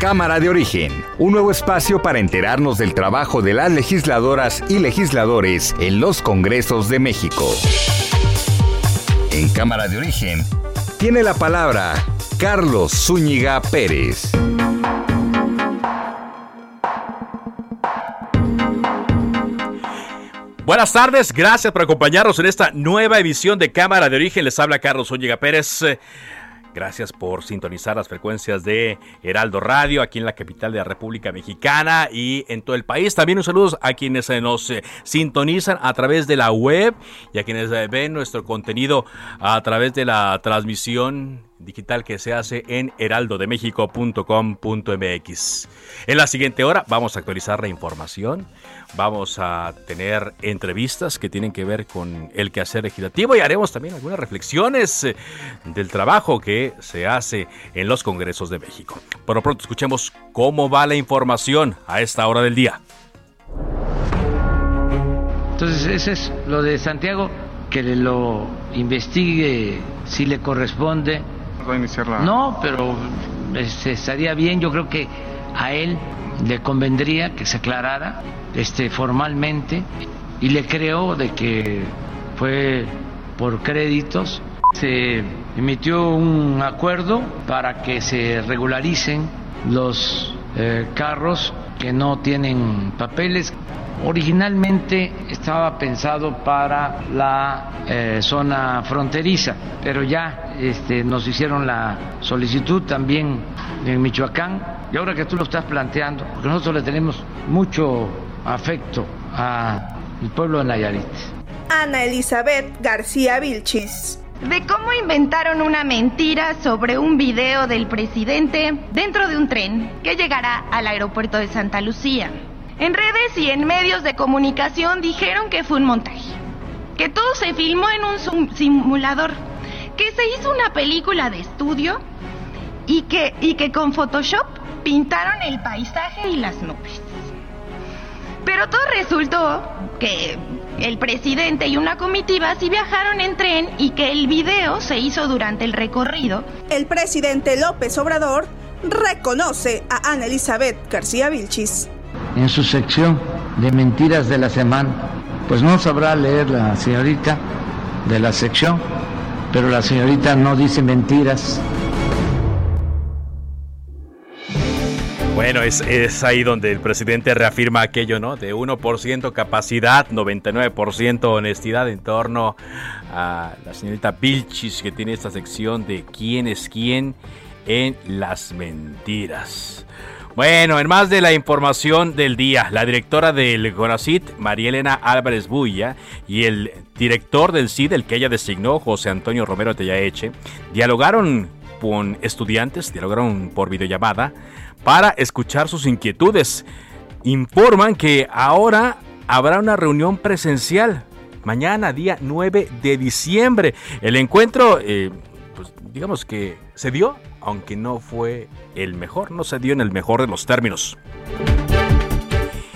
Cámara de Origen, un nuevo espacio para enterarnos del trabajo de las legisladoras y legisladores en los Congresos de México. En Cámara de Origen tiene la palabra Carlos Zúñiga Pérez. Buenas tardes, gracias por acompañarnos en esta nueva edición de Cámara de Origen. Les habla Carlos Zúñiga Pérez. Gracias por sintonizar las frecuencias de Heraldo Radio aquí en la capital de la República Mexicana y en todo el país. También un saludo a quienes eh, nos eh, sintonizan a través de la web y a quienes eh, ven nuestro contenido a través de la transmisión digital que se hace en heraldodemexico.com.mx. En la siguiente hora vamos a actualizar la información, vamos a tener entrevistas que tienen que ver con el quehacer legislativo y haremos también algunas reflexiones eh, del trabajo que se hace en los Congresos de México. Por lo pronto escuchemos cómo va la información a esta hora del día. Entonces ese es lo de Santiago, que lo investigue si le corresponde no, pero este, estaría bien, yo creo que a él le convendría que se aclarara este, formalmente y le creo de que fue por créditos. Se emitió un acuerdo para que se regularicen los eh, carros que no tienen papeles. Originalmente estaba pensado para la eh, zona fronteriza, pero ya este, nos hicieron la solicitud también en Michoacán. Y ahora que tú lo estás planteando, porque nosotros le tenemos mucho afecto al pueblo de Nayarit. Ana Elizabeth García Vilchis de cómo inventaron una mentira sobre un video del presidente dentro de un tren que llegará al aeropuerto de Santa Lucía. En redes y en medios de comunicación dijeron que fue un montaje, que todo se filmó en un simulador, que se hizo una película de estudio y que, con Photoshop pintaron el paisaje y las nubes. Pero todo resultó que el presidente y una comitiva sí viajaron en tren y que el video se hizo durante el recorrido. El presidente López Obrador reconoce a Ana Elizabeth García Vilchis. En su sección de mentiras de la semana, pues no sabrá leer la señorita de la sección, pero la señorita no dice mentiras. Bueno, es, es, ahí donde el presidente reafirma aquello, ¿no? De 1% capacidad, 99% honestidad en torno a la señorita Vilchis que tiene esta sección de quién es quién en las mentiras. Bueno, en más de la información del día, la directora del CONACIT, María Elena Álvarez Bulla, y el director del CID, el que ella designó, José Antonio Romero Tellaeche, dialogaron con estudiantes, dialogaron por videollamada para escuchar sus inquietudes. Informan que ahora habrá una reunión presencial mañana, día 9 de diciembre. El encuentro, eh, pues digamos que se dio, aunque no fue el mejor, no se dio en el mejor de los términos.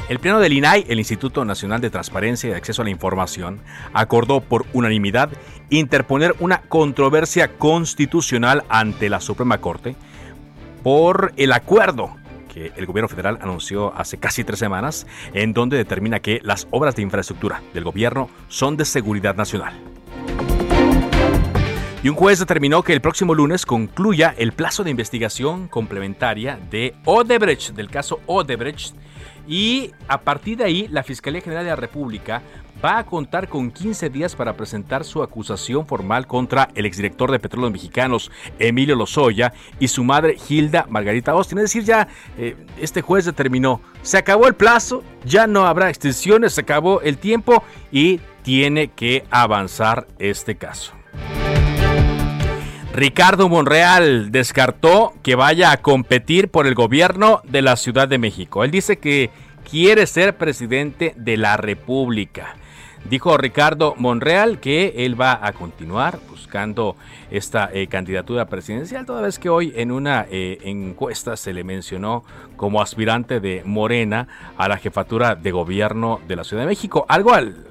El Pleno del INAI, el Instituto Nacional de Transparencia y Acceso a la Información, acordó por unanimidad interponer una controversia constitucional ante la Suprema Corte por el acuerdo que el gobierno federal anunció hace casi tres semanas, en donde determina que las obras de infraestructura del gobierno son de seguridad nacional. Y un juez determinó que el próximo lunes concluya el plazo de investigación complementaria de Odebrecht, del caso Odebrecht, y a partir de ahí la Fiscalía General de la República va a contar con 15 días para presentar su acusación formal contra el exdirector de Petróleos Mexicanos, Emilio Lozoya, y su madre, Hilda Margarita Austin. Es decir, ya eh, este juez determinó, se acabó el plazo, ya no habrá extensiones, se acabó el tiempo y tiene que avanzar este caso. Ricardo Monreal descartó que vaya a competir por el gobierno de la Ciudad de México. Él dice que quiere ser presidente de la República. Dijo Ricardo Monreal que él va a continuar buscando esta eh, candidatura presidencial, toda vez que hoy en una eh, encuesta se le mencionó como aspirante de Morena a la jefatura de gobierno de la Ciudad de México, algo al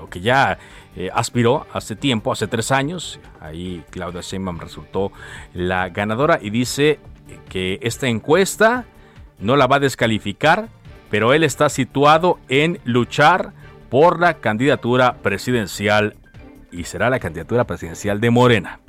lo que ya eh, aspiró hace tiempo, hace tres años. Ahí Claudia Sheinbaum resultó la ganadora y dice que esta encuesta no la va a descalificar, pero él está situado en luchar por la candidatura presidencial y será la candidatura presidencial de Morena.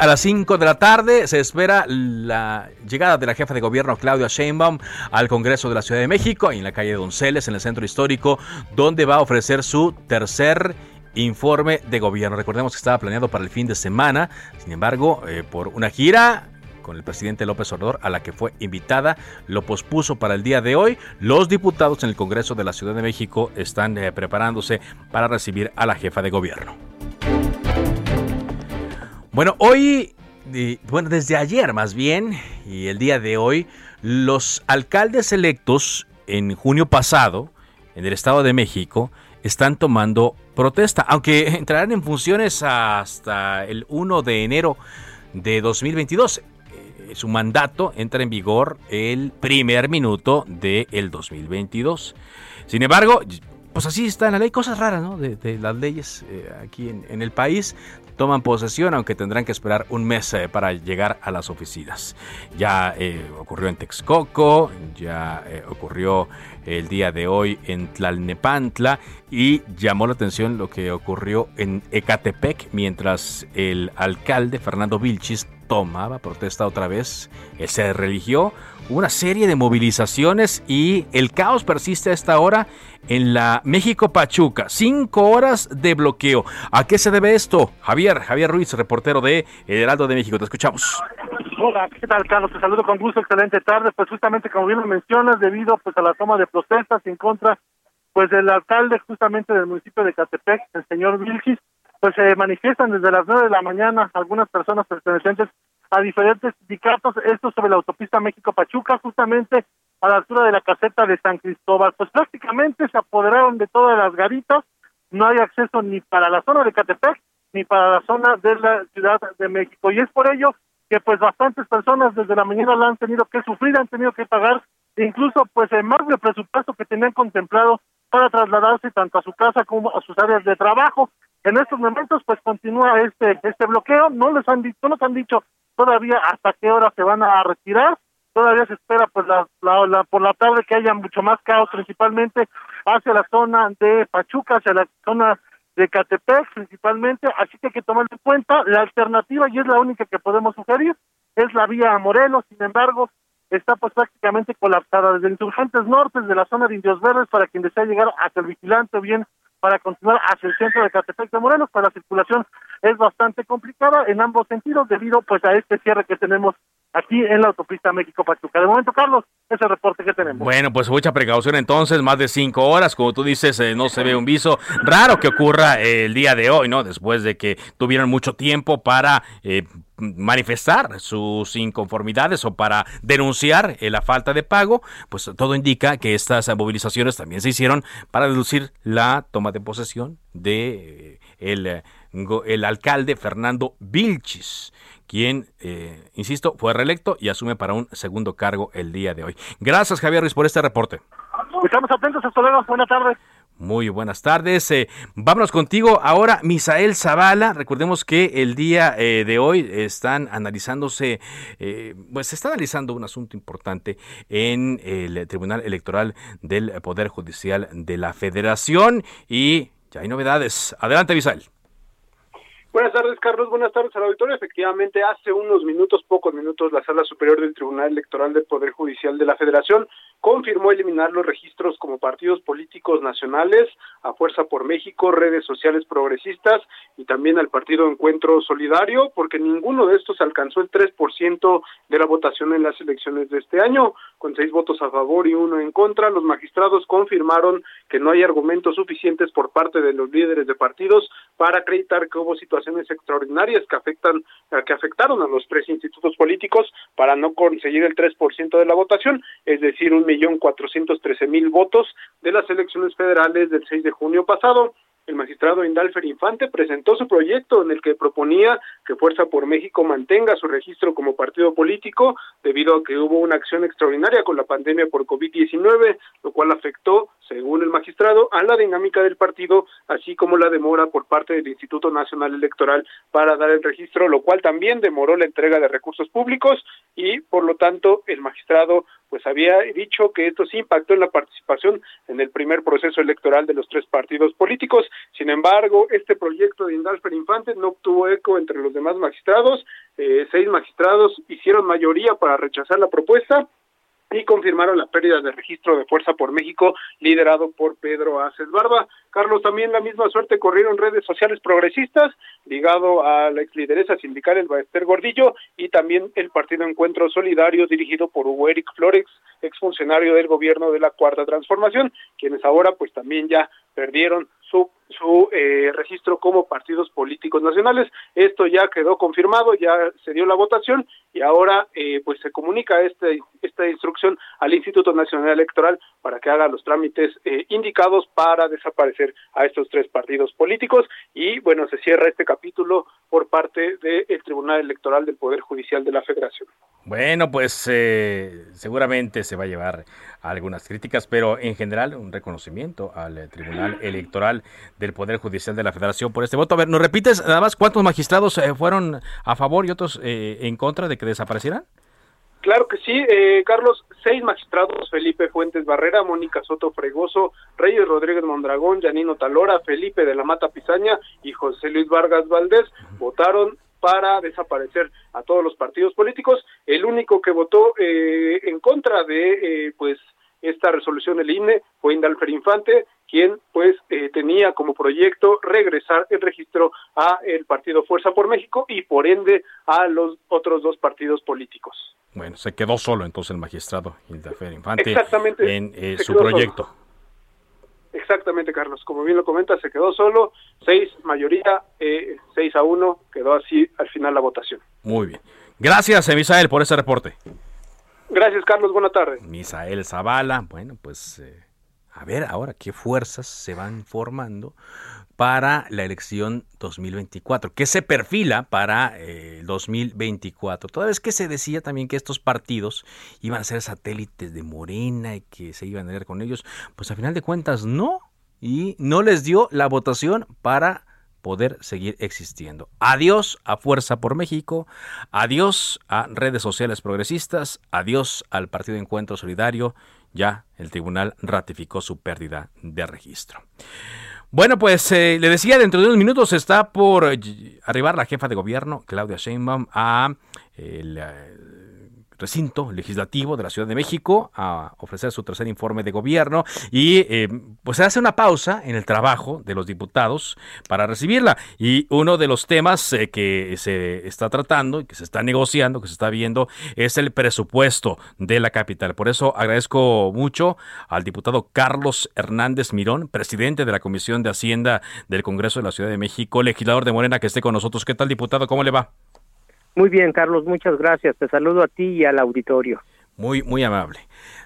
A las 5 de la tarde se espera la llegada de la jefa de gobierno Claudia Sheinbaum al Congreso de la Ciudad de México, en la calle Donceles, en el centro histórico, donde va a ofrecer su tercer informe de gobierno. Recordemos que estaba planeado para el fin de semana, sin embargo, eh, por una gira con el presidente López Obrador a la que fue invitada, lo pospuso para el día de hoy. Los diputados en el Congreso de la Ciudad de México están eh, preparándose para recibir a la jefa de gobierno. Bueno, hoy, bueno, desde ayer más bien, y el día de hoy, los alcaldes electos en junio pasado, en el Estado de México, están tomando protesta, aunque entrarán en funciones hasta el 1 de enero de 2022. Eh, su mandato entra en vigor el primer minuto del 2022. Sin embargo, pues así está en la ley, cosas raras, ¿no? De, las leyes eh, aquí en, el país toman posesión, aunque tendrán que esperar un mes eh, para llegar a las oficinas. Ya eh, ocurrió en Texcoco, ya ocurrió el día de hoy en Tlalnepantla y llamó la atención lo que ocurrió en Ecatepec mientras el alcalde Fernando Vilchis tomaba protesta otra vez. Él se religió una serie de movilizaciones y el caos persiste a esta hora en la México Pachuca. Cinco horas de bloqueo. ¿A qué se debe esto? Javier, Javier Ruiz, reportero de El Heraldo de México. Te escuchamos. Hola, ¿qué tal, Carlos? Te saludo con gusto, excelente tarde. Pues justamente como bien lo mencionas, debido pues a la toma de protestas en contra pues del alcalde justamente del municipio de Catepec, el señor Vilchis, pues se manifiestan desde las nueve de la mañana algunas personas pertenecientes a diferentes sindicatos, esto sobre la autopista México-Pachuca, justamente a la altura de la caseta de San Cristóbal. Pues prácticamente se apoderaron de todas las garitas, no hay acceso ni para la zona de Catepec ni para la zona de la Ciudad de México. Y es por ello que pues bastantes personas desde la mañana la han tenido que sufrir, han tenido que pagar incluso pues el más del presupuesto que tenían contemplado para trasladarse tanto a su casa como a sus áreas de trabajo. En estos momentos pues continúa este este bloqueo, no les han dicho, no nos han dicho todavía hasta qué hora se van a retirar. Todavía se espera pues la, la, por la tarde que haya mucho más caos, principalmente hacia la zona de Pachuca, hacia la zona de Catepec principalmente, así que hay que tomar en cuenta la alternativa y es la única que podemos sugerir, es la vía a Morelos, sin embargo, está pues prácticamente colapsada desde Insurgentes Norte, de la zona de Indios Verdes, para quien desea llegar hasta el Vigilante o bien para continuar hacia el centro de Catepec de Morelos, para la circulación es bastante complicada en ambos sentidos debido pues a este cierre que tenemos aquí en la autopista México-Pachuca. De momento, Carlos, ese reporte que tenemos. Bueno, pues mucha precaución entonces, más de cinco horas, como tú dices, eh, no se ve un viso. Raro que ocurra eh, el día de hoy, ¿no? Después de que tuvieron mucho tiempo para... Eh, manifestar sus inconformidades o para denunciar la falta de pago, pues todo indica que estas movilizaciones también se hicieron para deducir la toma de posesión de el el alcalde Fernando Vilchis, quien, eh, insisto, fue reelecto y asume para un segundo cargo el día de hoy. Gracias, Javier Ruiz, por este reporte. Estamos atentos, hasta luego, buenas tardes. Muy buenas tardes. Eh, vámonos contigo ahora, Misael Zavala. Recordemos que el día eh, de hoy están analizándose, pues se está analizando un asunto importante en el Tribunal Electoral del Poder Judicial de la Federación y ya hay novedades. Adelante, Misael. Buenas tardes, Carlos. Buenas tardes al auditorio. Efectivamente, hace unos minutos, pocos minutos, la Sala Superior del Tribunal Electoral del Poder Judicial de la Federación confirmó eliminar los registros como partidos políticos nacionales a Fuerza por México, redes sociales progresistas y también al Partido Encuentro Solidario, porque ninguno de estos alcanzó el 3% de la votación en las elecciones de este año. Con seis votos a favor y uno en contra, los magistrados confirmaron que no hay argumentos suficientes por parte de los líderes de partidos para acreditar que hubo situaciones extraordinarias que afectan que afectaron a los tres institutos políticos para no conseguir el 3% de la votación, es decir, un millón cuatrocientos trece mil votos de las elecciones federales del 6 de junio pasado el magistrado Indalfer Infante presentó su proyecto en el que proponía que Fuerza por México mantenga su registro como partido político debido a que hubo una acción extraordinaria con la pandemia por COVID-19, lo cual afectó, según el magistrado, a la dinámica del partido, así como la demora por parte del Instituto Nacional Electoral para dar el registro, lo cual también demoró la entrega de recursos públicos y, por lo tanto, el magistrado pues había dicho que esto sí impactó en la participación en el primer proceso electoral de los tres partidos políticos. Sin embargo, este proyecto de Indalfer Infante no obtuvo eco entre los demás magistrados. Eh, seis magistrados hicieron mayoría para rechazar la propuesta y confirmaron la pérdida de registro de Fuerza por México liderado por Pedro Aces Barba. Carlos, también la misma suerte corrieron redes sociales progresistas ligado a la ex lideresa sindical el Baester Gordillo y también el Partido Encuentro Solidario dirigido por Hugo Eric Flores, exfuncionario del gobierno de la Cuarta Transformación, quienes ahora pues también ya perdieron su su eh, registro como partidos políticos nacionales. Esto ya quedó confirmado, ya se dio la votación y ahora eh, pues se comunica este, esta instrucción al Instituto Nacional Electoral para que haga los trámites eh, indicados para desaparecer a estos tres partidos políticos y bueno, se cierra este capítulo por parte del Tribunal Electoral del Poder Judicial de la Federación. Bueno, pues seguramente se va a llevar algunas críticas, pero en general un reconocimiento al Tribunal Electoral del Poder Judicial de la Federación por este voto. A ver, ¿nos repites nada más cuántos magistrados eh, fueron a favor y otros eh, en contra de que desaparecieran? Claro que sí, eh, Carlos, seis magistrados, Felipe Fuentes Barrera, Mónica Soto Fregoso, Reyes Rodríguez Mondragón, Yanino Talora, Felipe de la Mata Pizaña y José Luis Vargas Valdés votaron para desaparecer a todos los partidos políticos. El único que votó en contra de pues esta resolución el INE fue Indalfer Infante, quien pues eh, tenía como proyecto regresar el registro a el partido Fuerza por México y por ende a los otros dos partidos políticos. Bueno, se quedó solo entonces el magistrado Indalfer Infante en eh, su proyecto. Exactamente, Carlos. Como bien lo comenta, se quedó solo. Seis mayoría, eh, seis a uno. Quedó así al final la votación. Muy bien. Gracias, Misael, por ese reporte. Gracias, Carlos. Buenas tardes. Misael Zavala. Bueno, pues eh, a ver ahora qué fuerzas se van formando para la elección 2024. ¿Qué se perfila para eh, el 2024? Toda vez que se decía también que estos partidos iban a ser satélites de Morena y que se iban a ver con ellos, pues a final de cuentas no. Y no les dio la votación para poder seguir existiendo. Adiós a Fuerza por México, adiós a redes sociales progresistas, adiós al Partido Encuentro Solidario, ya el tribunal ratificó su pérdida de registro. Bueno, pues eh, le decía, dentro de unos minutos está por arribar la jefa de gobierno, Claudia Sheinbaum, a el, recinto legislativo de la Ciudad de México a ofrecer su tercer informe de gobierno y eh, pues se hace una pausa en el trabajo de los diputados para recibirla y uno de los temas eh, que se está tratando y que se está negociando, que se está viendo es el presupuesto de la capital. Por eso agradezco mucho al diputado Carlos Hernández Mirón, presidente de la Comisión de Hacienda del Congreso de la Ciudad de México, legislador de Morena que esté con nosotros. ¿Qué tal, diputado? ¿Cómo le va? Muy bien, Carlos, muchas gracias. Te saludo a ti y al auditorio. Muy, muy amable.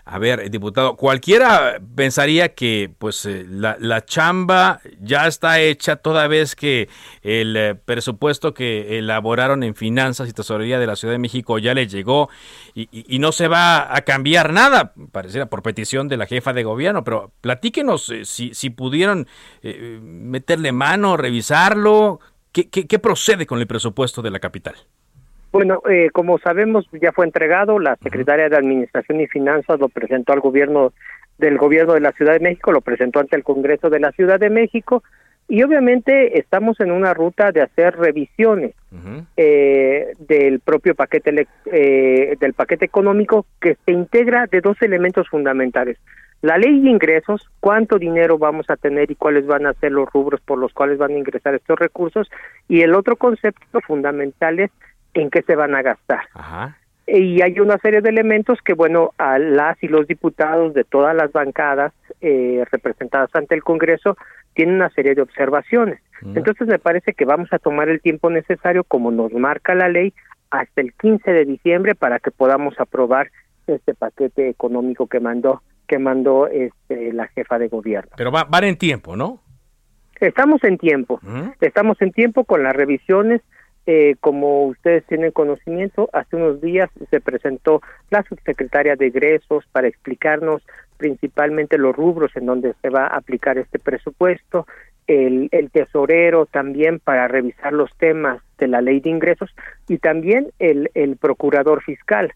A ver, diputado, cualquiera pensaría que pues eh, la, chamba ya está hecha toda vez que el eh, presupuesto que elaboraron en finanzas y tesorería de la Ciudad de México ya le llegó y, no se va a cambiar nada, pareciera por petición de la jefa de gobierno, pero platíquenos eh, si, si pudieron meterle mano, revisarlo, ¿qué, qué procede con el presupuesto de la capital? Bueno, eh, como sabemos, ya fue entregado. La secretaria de Administración y Finanzas lo presentó al gobierno del gobierno de la Ciudad de México, lo presentó ante el Congreso de la Ciudad de México. Y obviamente estamos en una ruta de hacer revisiones eh, del propio paquete eh, del paquete económico que se integra de dos elementos fundamentales. La ley de ingresos, cuánto dinero vamos a tener y cuáles van a ser los rubros por los cuales van a ingresar estos recursos, y el otro concepto fundamental es en qué se van a gastar. Y hay una serie de elementos que, bueno, a las y los diputados de todas las bancadas eh, representadas ante el Congreso tienen una serie de observaciones. Mm. Entonces me parece que vamos a tomar el tiempo necesario, como nos marca la ley, hasta el 15 de diciembre para que podamos aprobar este paquete económico que mandó que mandó este, la jefa de gobierno. Pero va, van en tiempo, ¿no? Estamos en tiempo, estamos en tiempo con las revisiones. Eh, como ustedes tienen conocimiento, hace unos días se presentó la subsecretaria de egresos para explicarnos principalmente los rubros en donde se va a aplicar este presupuesto, el, el tesorero también para revisar los temas de la ley de ingresos y también el, el procurador fiscal.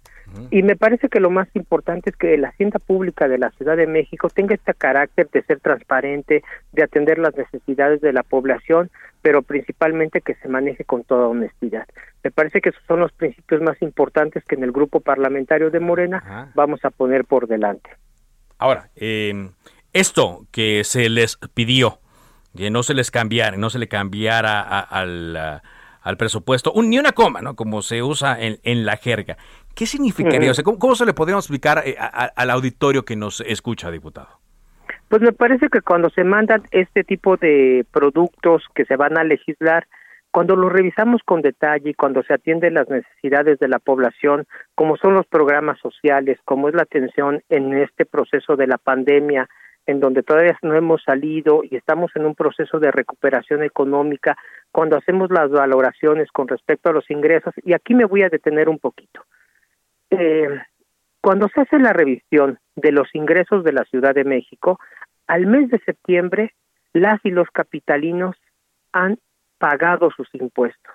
Y me parece que lo más importante es que la hacienda pública de la Ciudad de México tenga este carácter de ser transparente, de atender las necesidades de la población, pero principalmente que se maneje con toda honestidad. Me parece que esos son los principios más importantes que en el grupo parlamentario de Morena vamos a poner por delante. Ahora, eh, esto que se les pidió, que no se les cambiara, no se le cambiara al, al presupuesto, ni una coma, ¿no? Como se usa en, en la jerga. ¿Qué significaría? O sea, ¿cómo, se le podríamos explicar eh, al auditorio que nos escucha, diputado? Pues me parece que cuando se mandan este tipo de productos que se van a legislar, cuando los revisamos con detalle y cuando se atienden las necesidades de la población, como son los programas sociales, como es la atención en este proceso de la pandemia, en donde todavía no hemos salido y estamos en un proceso de recuperación económica, cuando hacemos las valoraciones con respecto a los ingresos, y aquí me voy a detener un poquito. Eh, cuando se hace la revisión de los ingresos de la Ciudad de México, al mes de septiembre, las y los capitalinos han pagado sus impuestos.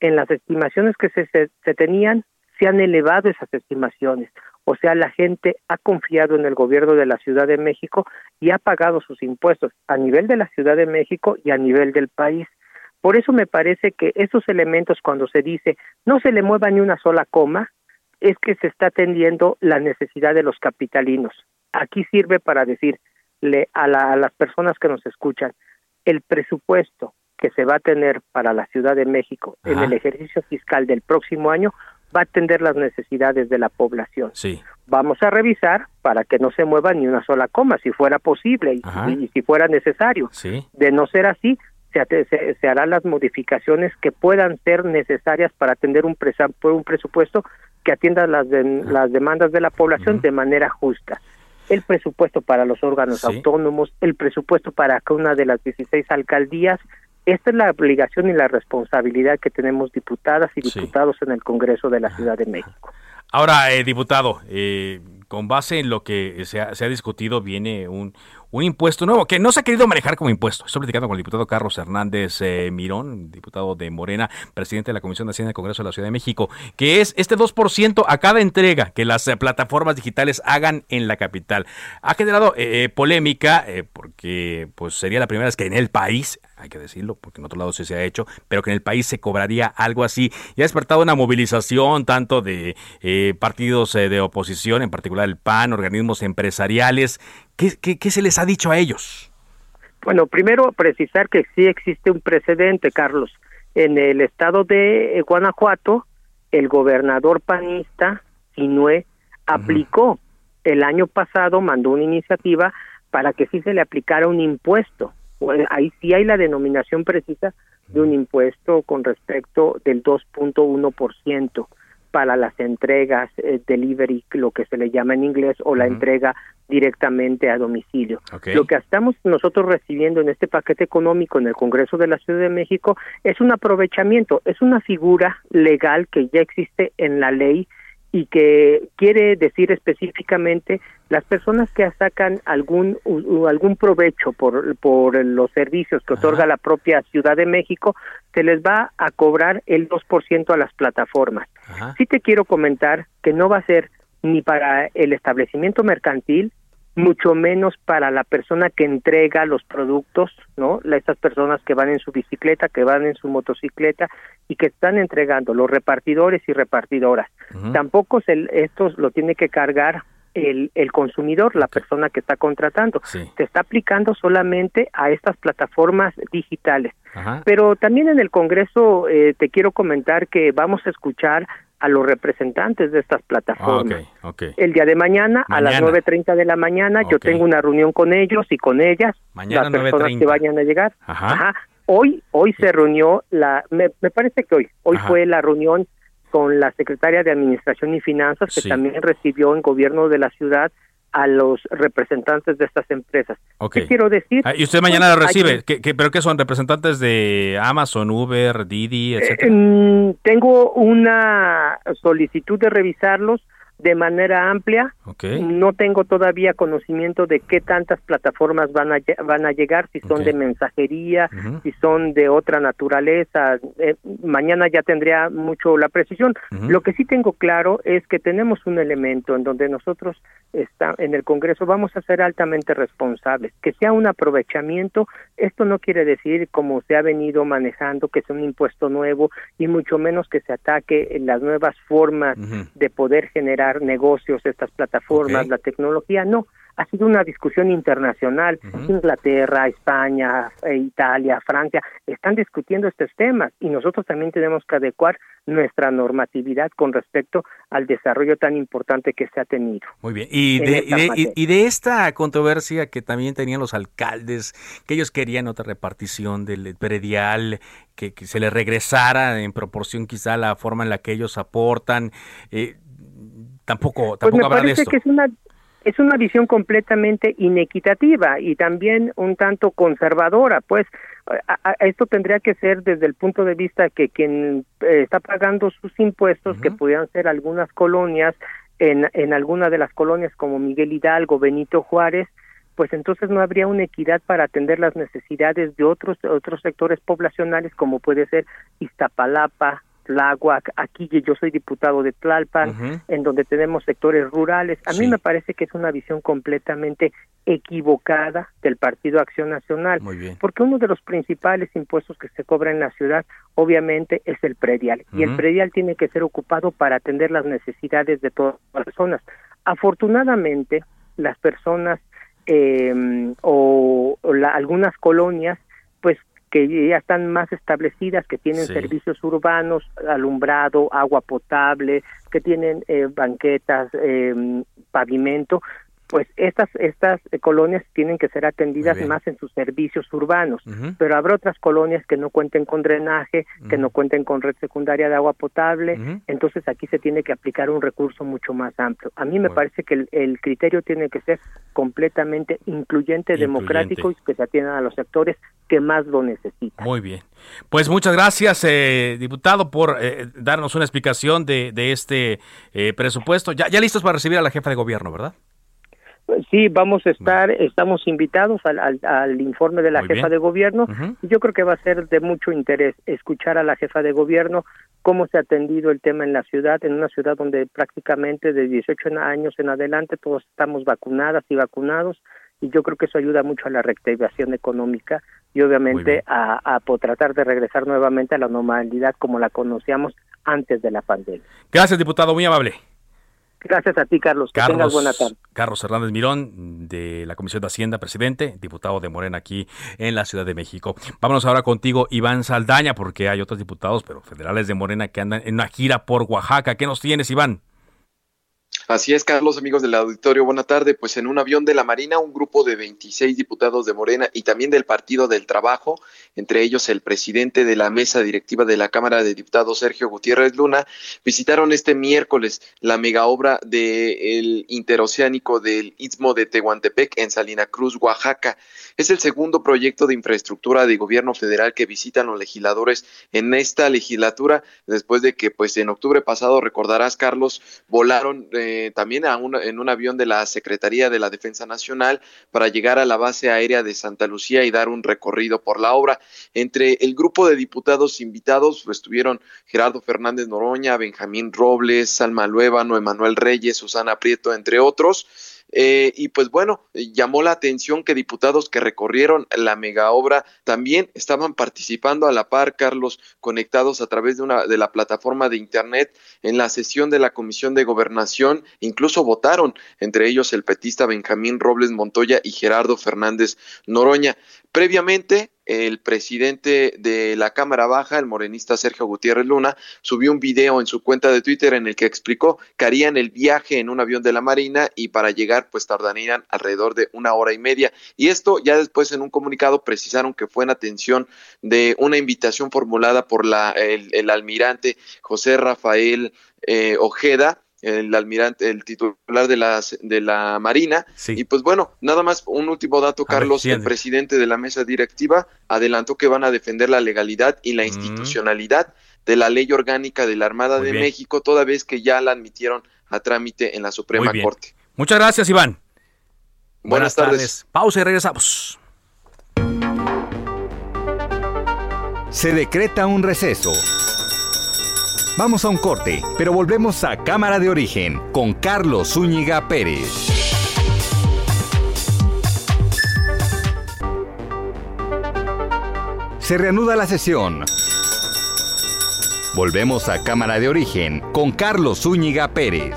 En las estimaciones que se, se, tenían, se han elevado esas estimaciones. O sea, la gente ha confiado en el gobierno de la Ciudad de México y ha pagado sus impuestos a nivel de la Ciudad de México y a nivel del país. Por eso me parece que esos elementos, cuando se dice no se le mueva ni una sola coma, es que se está atendiendo la necesidad de los capitalinos. Aquí sirve para decirle a, a las personas que nos escuchan, el presupuesto que se va a tener para la Ciudad de México en el ejercicio fiscal del próximo año va a atender las necesidades de la población. Sí. Vamos a revisar para que no se mueva ni una sola coma, si fuera posible y, si fuera necesario. Sí. De no ser así, se, se, se, harán las modificaciones que puedan ser necesarias para atender un, un presupuesto que atienda las, las demandas de la población de manera justa. El presupuesto para los órganos autónomos, el presupuesto para cada una de las 16 alcaldías. Esta es la obligación y la responsabilidad que tenemos diputadas y diputados en el Congreso de la Ciudad de México. Ahora, eh, diputado, eh, con base en lo que se ha, se ha discutido, viene un, un impuesto nuevo que no se ha querido manejar como impuesto. Estoy platicando con el diputado Carlos Hernández eh, Mirón, diputado de Morena, presidente de la Comisión de Hacienda del Congreso de la Ciudad de México, que es este 2% a cada entrega que las eh, plataformas digitales hagan en la capital. Ha generado eh, polémica porque pues sería la primera vez que en el país hay que decirlo, porque en otro lado sí se ha hecho, pero que en el país se cobraría algo así. Y ha despertado una movilización tanto de eh, partidos eh, de oposición, en particular el PAN, organismos empresariales. ¿Qué, ¿Qué, qué, se les ha dicho a ellos? Bueno, primero precisar que sí existe un precedente, Carlos. En el estado de Guanajuato, el gobernador panista, Sinue, aplicó el año pasado, mandó una iniciativa para que sí se le aplicara un impuesto ahí sí hay la denominación precisa de un impuesto con respecto del 2.1% para las entregas eh, delivery, lo que se le llama en inglés, o la entrega directamente a domicilio. Lo que estamos nosotros recibiendo en este paquete económico en el Congreso de la Ciudad de México es un aprovechamiento, es una figura legal que ya existe en la ley y que quiere decir específicamente las personas que sacan algún algún provecho por, por los servicios que otorga la propia Ciudad de México, se les va a cobrar el 2% a las plataformas. Sí te quiero comentar que no va a ser ni para el establecimiento mercantil mucho menos para la persona que entrega los productos, ¿no? Estas personas que van en su bicicleta, que van en su motocicleta y que están entregando, los repartidores y repartidoras. Tampoco se, esto lo tiene que cargar el, el consumidor, la persona que está contratando. Se está aplicando solamente a estas plataformas digitales. Pero también en el Congreso eh, te quiero comentar que vamos a escuchar a los representantes de estas plataformas. Ah, el día de mañana, a las 9.30 de la mañana yo tengo una reunión con ellos y con ellas, mañana las personas que vayan a llegar. Ajá. Hoy, hoy se reunió la, me, parece que hoy, hoy fue la reunión con la secretaria de Administración y Finanzas que también recibió en gobierno de la ciudad a los representantes de estas empresas. ¿Qué quiero decir? Ah, y usted mañana lo recibe, ¿Qué, pero qué son? ¿Representantes de Amazon, Uber, Didi, etcétera? Mm, tengo una solicitud de revisarlos de manera amplia. No tengo todavía conocimiento de qué tantas plataformas van a, van a llegar, si son de mensajería, si son de otra naturaleza. Eh, mañana ya tendría mucho la precisión. Lo que sí tengo claro es que tenemos un elemento en donde nosotros está, en el Congreso vamos a ser altamente responsables. Que sea un aprovechamiento, esto no quiere decir, como se ha venido manejando, que sea un impuesto nuevo y mucho menos que se ataque las nuevas formas de poder generar negocios, estas plataformas, la tecnología, no. Ha sido una discusión internacional. Inglaterra, España, e Italia, Francia están discutiendo estos temas y nosotros también tenemos que adecuar nuestra normatividad con respecto al desarrollo tan importante que se ha tenido. Muy bien. Y de, y, de, esta controversia que también tenían los alcaldes, que ellos querían otra repartición del predial, que, se les regresara en proporción quizá a la forma en la que ellos aportan. Eh, Tampoco, pues tampoco me parece que es una es una visión completamente inequitativa y también un tanto conservadora, pues esto tendría que ser desde el punto de vista que quien eh, está pagando sus impuestos, que pudieran ser algunas colonias, en, en alguna de las colonias como Miguel Hidalgo, Benito Juárez, pues entonces no habría una equidad para atender las necesidades de otros otros sectores poblacionales como puede ser Iztapalapa, Tláhuac, aquí yo soy diputado de Tlalpan, en donde tenemos sectores rurales. A mí me parece que es una visión completamente equivocada del Partido Acción Nacional, porque uno de los principales impuestos que se cobra en la ciudad, obviamente, es el predial, y el predial tiene que ser ocupado para atender las necesidades de todas las personas. Afortunadamente, las personas eh, o, algunas colonias que ya están más establecidas, que tienen servicios urbanos, alumbrado, agua potable, que tienen eh, banquetas, eh, pavimento, pues estas estas colonias tienen que ser atendidas más en sus servicios urbanos, pero habrá otras colonias que no cuenten con drenaje, que no cuenten con red secundaria de agua potable, entonces aquí se tiene que aplicar un recurso mucho más amplio. A mí me parece que el, criterio tiene que ser completamente incluyente, democrático y que se atiendan a los sectores que más lo necesitan. Muy bien. Pues muchas gracias, eh, diputado, por eh, darnos una explicación de, de este eh, presupuesto. Ya, ya listos para recibir a la jefa de gobierno, ¿verdad? Sí, vamos a estar, estamos invitados al, al, informe de la jefa de gobierno. Y yo creo que va a ser de mucho interés escuchar a la jefa de gobierno cómo se ha atendido el tema en la ciudad, en una ciudad donde prácticamente de 18 años en adelante todos estamos vacunadas y vacunados y yo creo que eso ayuda mucho a la reactivación económica y obviamente a, a tratar de regresar nuevamente a la normalidad como la conocíamos antes de la pandemia. Gracias, diputado, muy amable. Gracias a ti, Carlos. Que tengas buena tarde. Carlos Hernández Mirón, de la Comisión de Hacienda, presidente, diputado de Morena aquí en la Ciudad de México. Vámonos ahora contigo, Iván Saldaña, porque hay otros diputados, pero federales de Morena que andan en una gira por Oaxaca. ¿Qué nos tienes, Iván? Así es, Carlos, amigos del auditorio, buena tarde. Pues en un avión de la Marina, un grupo de 26 diputados de Morena y también del Partido del Trabajo, entre ellos el presidente de la mesa directiva de la Cámara de Diputados, Sergio Gutiérrez Luna, visitaron este miércoles la mega obra del interoceánico del Istmo de Tehuantepec en Salina Cruz, Oaxaca. Es el segundo proyecto de infraestructura de gobierno federal que visitan los legisladores en esta legislatura, después de que, pues en octubre pasado, recordarás, Carlos, volaron. Eh, eh, también en un avión de la Secretaría de la Defensa Nacional para llegar a la base aérea de Santa Lucía y dar un recorrido por la obra. Entre el grupo de diputados invitados pues, estuvieron Gerardo Fernández Noroña, Benjamín Robles, Salma Luébano, Emanuel Reyes, Susana Prieto, entre otros. Eh, y pues bueno, llamó la atención que diputados que recorrieron la mega obra también estaban participando a la par, Carlos, conectados a través de una de la plataforma de internet en la sesión de la Comisión de Gobernación, incluso votaron, entre ellos el petista Benjamín Robles Montoya y Gerardo Fernández Noroña. Previamente, el presidente de la Cámara Baja, el morenista Sergio Gutiérrez Luna, subió un video en su cuenta de Twitter en el que explicó que harían el viaje en un avión de la Marina y para llegar pues tardarían alrededor de una hora y media. Y esto ya después en un comunicado precisaron que fue en atención de una invitación formulada por la, el, almirante José Rafael eh, Ojeda, el almirante, el titular de la, de la Marina. Y pues bueno, nada más un último dato, Carlos, el presidente de la mesa directiva adelantó que van a defender la legalidad y la mm. institucionalidad de la ley orgánica de la Armada de México, toda vez que ya la admitieron a trámite en la Suprema Corte. Muchas gracias, Iván. Buenas, tardes. Pausa y regresamos. Se decreta un receso. Vamos a un corte, pero volvemos a Cámara de Origen con Carlos Zúñiga Pérez. Se reanuda la sesión. Volvemos a Cámara de Origen con Carlos Zúñiga Pérez.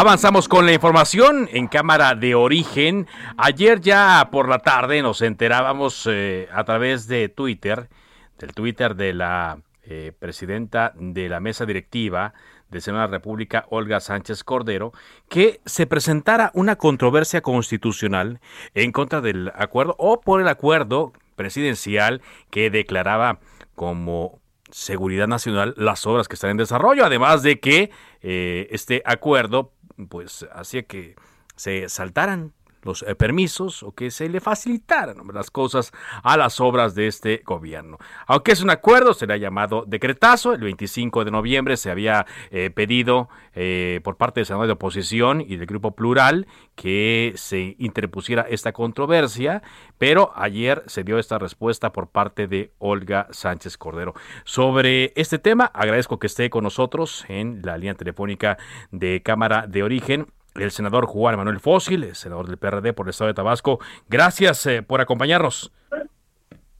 Avanzamos con la información en cámara de origen. Ayer ya por la tarde nos enterábamos eh, a través de Twitter, del Twitter de la eh, presidenta de la mesa directiva de Senado de la República, Olga Sánchez Cordero, que se presentara una controversia constitucional en contra del acuerdo o por el acuerdo presidencial que declaraba como seguridad nacional las obras que están en desarrollo, además de que eh, este acuerdo pues hacía que se saltaran los eh, permisos o que se le facilitaran las cosas a las obras de este gobierno. Aunque es un acuerdo, será llamado decretazo. El 25 de noviembre se había eh, pedido eh, por parte del Senado de Oposición y del Grupo Plural que se interpusiera esta controversia, pero ayer se dio esta respuesta por parte de Olga Sánchez Cordero. Sobre este tema, agradezco que esté con nosotros en la línea telefónica de Cámara de Origen el senador Juan Manuel Fósil, senador del PRD por el estado de Tabasco. Gracias eh, por acompañarnos.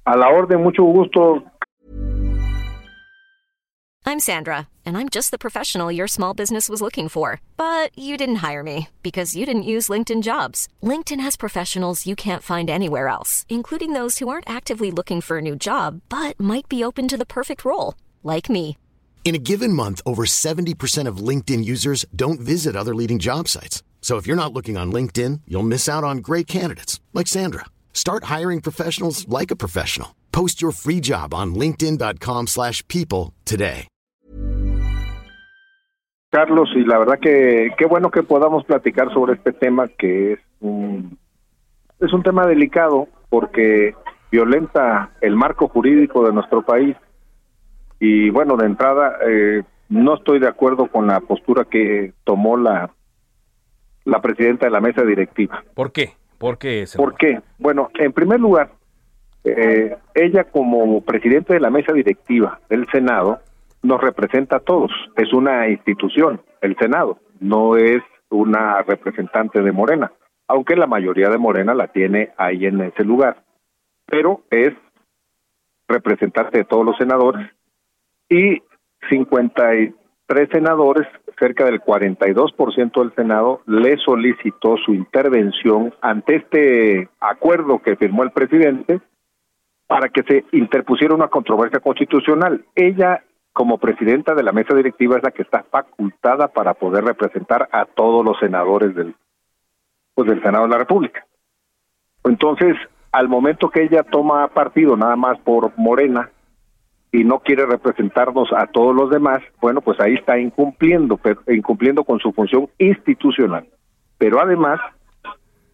A la orden, mucho gusto. I'm Sandra, and I'm just the professional your small business was looking for. But you didn't hire me because you didn't use LinkedIn jobs. LinkedIn has professionals you can't find anywhere else, including those who aren't actively looking for a new job, but might be open to the perfect role, like me. In a given month, over 70% of LinkedIn users don't visit other leading job sites. So if you're not looking on LinkedIn, you'll miss out on great candidates like Sandra. Start hiring professionals like a professional. Post your free job on linkedin.com/people today. Carlos, y la verdad que qué bueno que podamos platicar sobre este tema que es un es un tema delicado porque violenta el marco jurídico de nuestro país Y bueno, de entrada, eh, no estoy de acuerdo con la postura que tomó la, la presidenta de la mesa directiva. ¿Por qué? ¿Por qué? ¿Por qué? Bueno, en primer lugar, eh, ella como presidente de la mesa directiva del Senado nos representa a todos. Es una institución, el Senado, no es una representante de Morena, aunque la mayoría de Morena la tiene ahí en ese lugar. Pero es representante de todos los senadores y 53 senadores, cerca del 42% del Senado, le solicitó su intervención ante este acuerdo que firmó el presidente para que se interpusiera una controversia constitucional. Ella, como presidenta de la mesa directiva, es la que está facultada para poder representar a todos los senadores del, pues, del Senado de la República. Entonces, al momento que ella toma partido nada más por Morena, y no quiere representarnos a todos los demás, bueno, pues ahí está incumpliendo, incumpliendo con su función institucional. Pero además,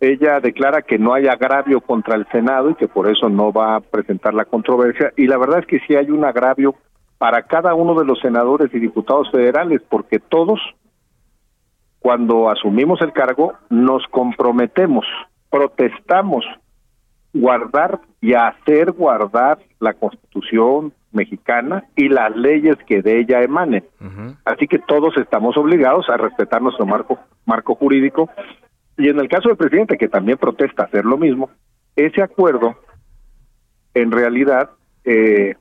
ella declara que no hay agravio contra el Senado y que por eso no va a presentar la controversia. Y la verdad es que sí hay un agravio para cada uno de los senadores y diputados federales, porque todos, cuando asumimos el cargo, nos comprometemos, protestamos guardar y hacer guardar la Constitución, mexicana y las leyes que de ella emanen. Así que todos estamos obligados a respetar nuestro marco, marco jurídico. Y en el caso del presidente, que también protesta hacer lo mismo, ese acuerdo, en realidad, eh,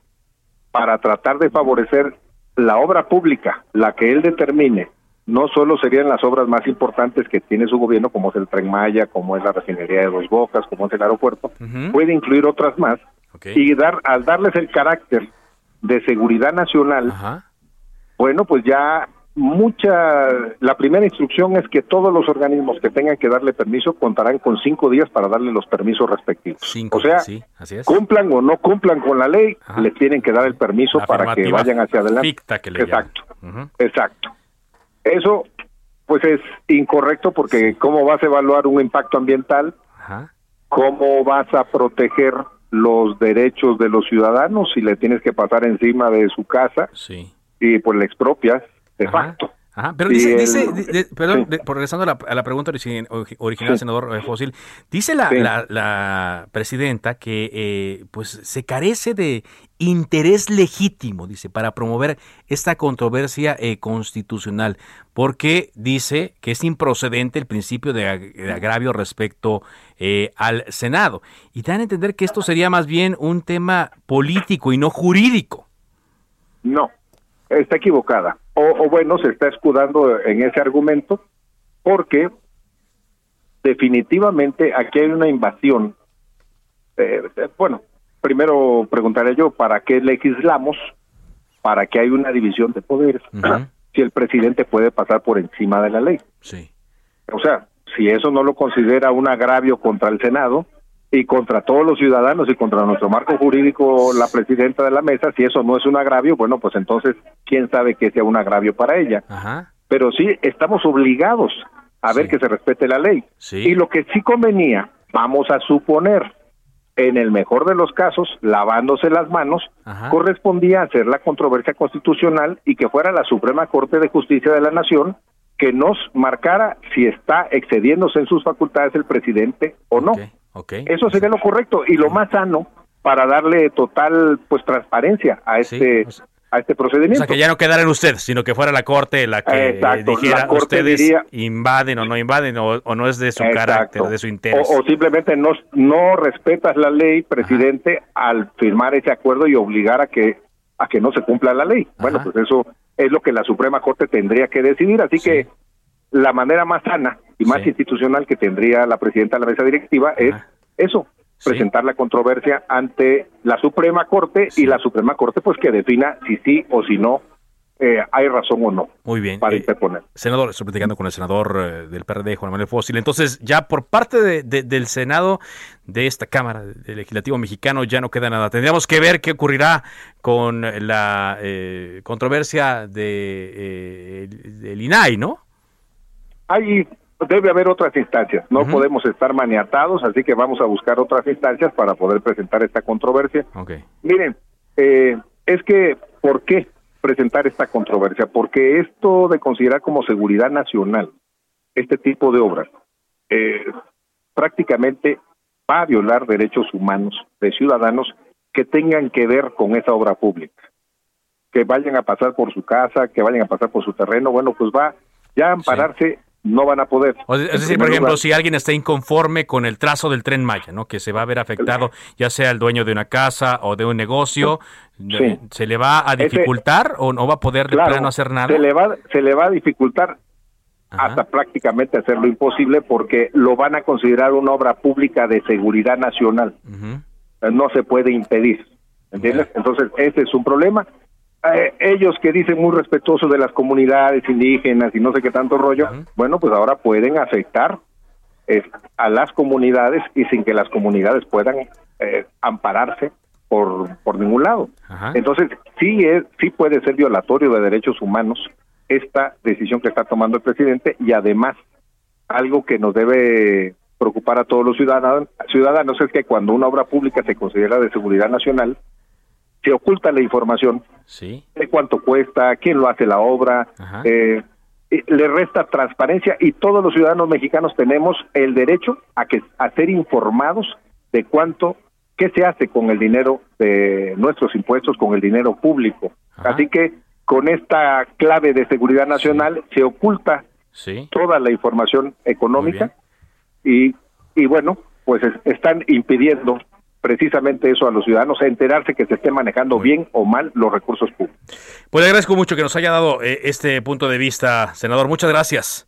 para tratar de favorecer la obra pública, la que él determine, no solo serían las obras más importantes que tiene su gobierno, como es el Tren Maya, como es la refinería de Dos Bocas, como es el aeropuerto, puede incluir otras más, y dar al darles el carácter de seguridad nacional, bueno, pues ya mucha, la primera instrucción es que todos los organismos que tengan que darle permiso contarán con cinco días para darle los permisos respectivos. o sea, cumplan o no cumplan con la ley, les tienen que dar el permiso para que vayan hacia adelante. exacto, exacto. Eso, pues es incorrecto porque cómo vas a evaluar un impacto ambiental, cómo vas a proteger los derechos de los ciudadanos si le tienes que pasar encima de su casa y pues le expropias de facto. Ajá, pero dice, dice perdón, regresando a la, pregunta original, senador eh, Fósil, dice la, la, presidenta que eh, pues se carece de interés legítimo, dice, para promover esta controversia eh, constitucional, porque dice que es improcedente el principio de, agravio respecto al Senado. Y dan a entender que esto sería más bien un tema político y no jurídico. No, está equivocada o, bueno, se está escudando en ese argumento porque definitivamente aquí hay una invasión. Eh, bueno, primero preguntaré yo, ¿para qué legislamos? ¿Para qué hay una división de poderes? Si el presidente puede pasar por encima de la ley. Sí. O sea, si eso no lo considera un agravio contra el Senado, y contra todos los ciudadanos y contra nuestro marco jurídico la presidenta de la mesa, si eso no es un agravio, bueno, pues entonces quién sabe que sea un agravio para ella. Pero sí estamos obligados a ver que se respete la ley. Y lo que sí convenía, vamos a suponer, en el mejor de los casos, lavándose las manos, correspondía hacer la controversia constitucional y que fuera la Suprema Corte de Justicia de la Nación que nos marcara si está excediéndose en sus facultades el presidente o no. Eso sería lo correcto y lo más sano para darle total pues transparencia a este a este procedimiento. O sea, que ya no quedara en usted, sino que fuera la corte la que dijera ustedes invaden o no invaden o, no es de su carácter, de su interés. O, simplemente no no respetas la ley, presidente, al firmar ese acuerdo y obligar a que a que no se cumpla la ley. Bueno, pues eso es lo que la Suprema Corte tendría que decidir, así que la manera más sana y más institucional que tendría la presidenta de la mesa directiva es eso, presentar la controversia ante la Suprema Corte y la Suprema Corte pues que defina si sí o si no eh, hay razón o no. Muy bien. Para eh, interponer. Senador, estoy platicando con el senador eh, del PRD, Juan Manuel Fósil. Entonces, ya por parte del Senado, de esta Cámara del Legislativo Mexicano, ya no queda nada. Tendríamos que ver qué ocurrirá con la controversia de, del INAI, ¿no? Hay debe haber otras instancias, no podemos estar maniatados, así que vamos a buscar otras instancias para poder presentar esta controversia. Miren, eh, es que, ¿por qué presentar esta controversia? Porque esto de considerar como seguridad nacional este tipo de obras eh, prácticamente va a violar derechos humanos de ciudadanos que tengan que ver con esa obra pública. Que vayan a pasar por su casa, que vayan a pasar por su terreno, bueno, pues va ya a ampararse no van a poder. Es decir, por ejemplo, si alguien está inconforme con el trazo del tren Maya, ¿no? que se va a ver afectado, ya sea el dueño de una casa o de un negocio, ¿se le va a dificultar o no va a poder de plano hacer nada? Se le va, se le va a dificultar hasta prácticamente hacerlo imposible porque lo van a considerar una obra pública de seguridad nacional. No se puede impedir. ¿Entiendes? Entonces, ese es un problema. Eh, ellos que dicen muy respetuosos de las comunidades indígenas y no sé qué tanto rollo, bueno, pues ahora pueden afectar eh, a las comunidades y sin que las comunidades puedan eh, ampararse por, por ningún lado. Entonces, sí, es, sí puede ser violatorio de derechos humanos esta decisión que está tomando el presidente y además algo que nos debe preocupar a todos los ciudadanos, ciudadanos es que cuando una obra pública se considera de seguridad nacional, se oculta la información sí. de cuánto cuesta, quién lo hace la obra, eh, le resta transparencia y todos los ciudadanos mexicanos tenemos el derecho a que a ser informados de cuánto qué se hace con el dinero de nuestros impuestos, con el dinero público. Así que con esta clave de seguridad nacional se oculta toda la información económica y, y bueno, pues están impidiendo precisamente eso a los ciudadanos, a enterarse que se esté manejando bien o mal los recursos públicos. Pues le agradezco mucho que nos haya dado eh, este punto de vista, senador. Muchas gracias.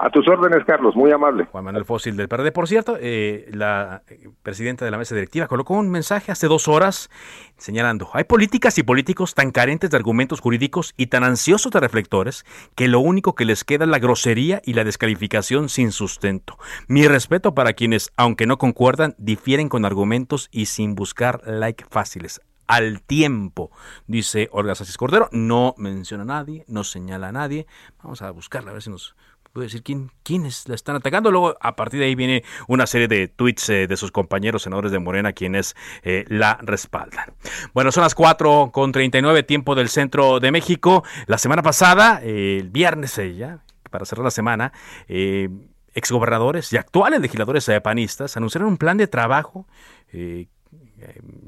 A tus órdenes, Carlos, muy amable. Juan Manuel Fósil del PRD. Por cierto, eh, la presidenta de la mesa directiva colocó un mensaje hace dos horas señalando, hay políticas y políticos tan carentes de argumentos jurídicos y tan ansiosos de reflectores que lo único que les queda es la grosería y la descalificación sin sustento. Mi respeto para quienes, aunque no concuerdan, difieren con argumentos y sin buscar like fáciles al tiempo, dice Olga Sánchez Cordero. No menciona a nadie, no señala a nadie. Vamos a buscarla, a ver si nos puede decir quién, quiénes la están atacando. Luego, a partir de ahí viene una serie de tweets eh, de sus compañeros senadores de Morena quienes eh, la respaldan. Bueno, son las 4 con 39 tiempo del centro de México. La semana pasada, eh, el viernes ya, para cerrar la semana, exgobernadores y actuales legisladores panistas anunciaron un plan de trabajo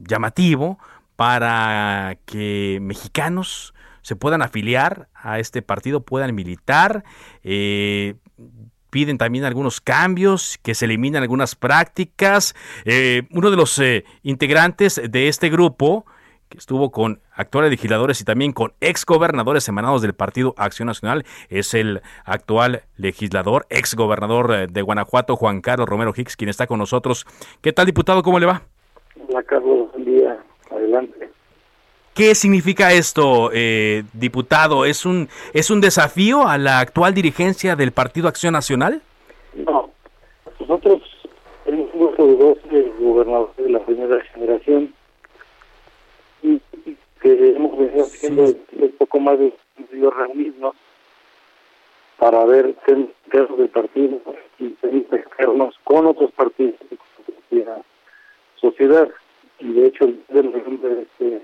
llamativo para que mexicanos se puedan afiliar a este partido, puedan militar. Eh, piden también algunos cambios, que se eliminen algunas prácticas. Eh, uno de los eh, integrantes de este grupo, que estuvo con actuales legisladores y también con exgobernadores emanados del Partido Acción Nacional, es el actual legislador, exgobernador de Guanajuato, Juan Carlos Romero Hicks, quien está con nosotros. ¿Qué tal, diputado? ¿Cómo le va? Hola, Carlos. Buen día. Adelante. ¿Qué significa esto, eh, diputado? ¿Es un, ¿Es un desafío a la actual dirigencia del Partido Acción Nacional? No. Nosotros un grupo de 12 gobernadores de la primera generación y, que hemos venido haciendo un poco más de reunirnos para ver qué del partido y externos con otros partidos y con la sociedad. Y de hecho, el de este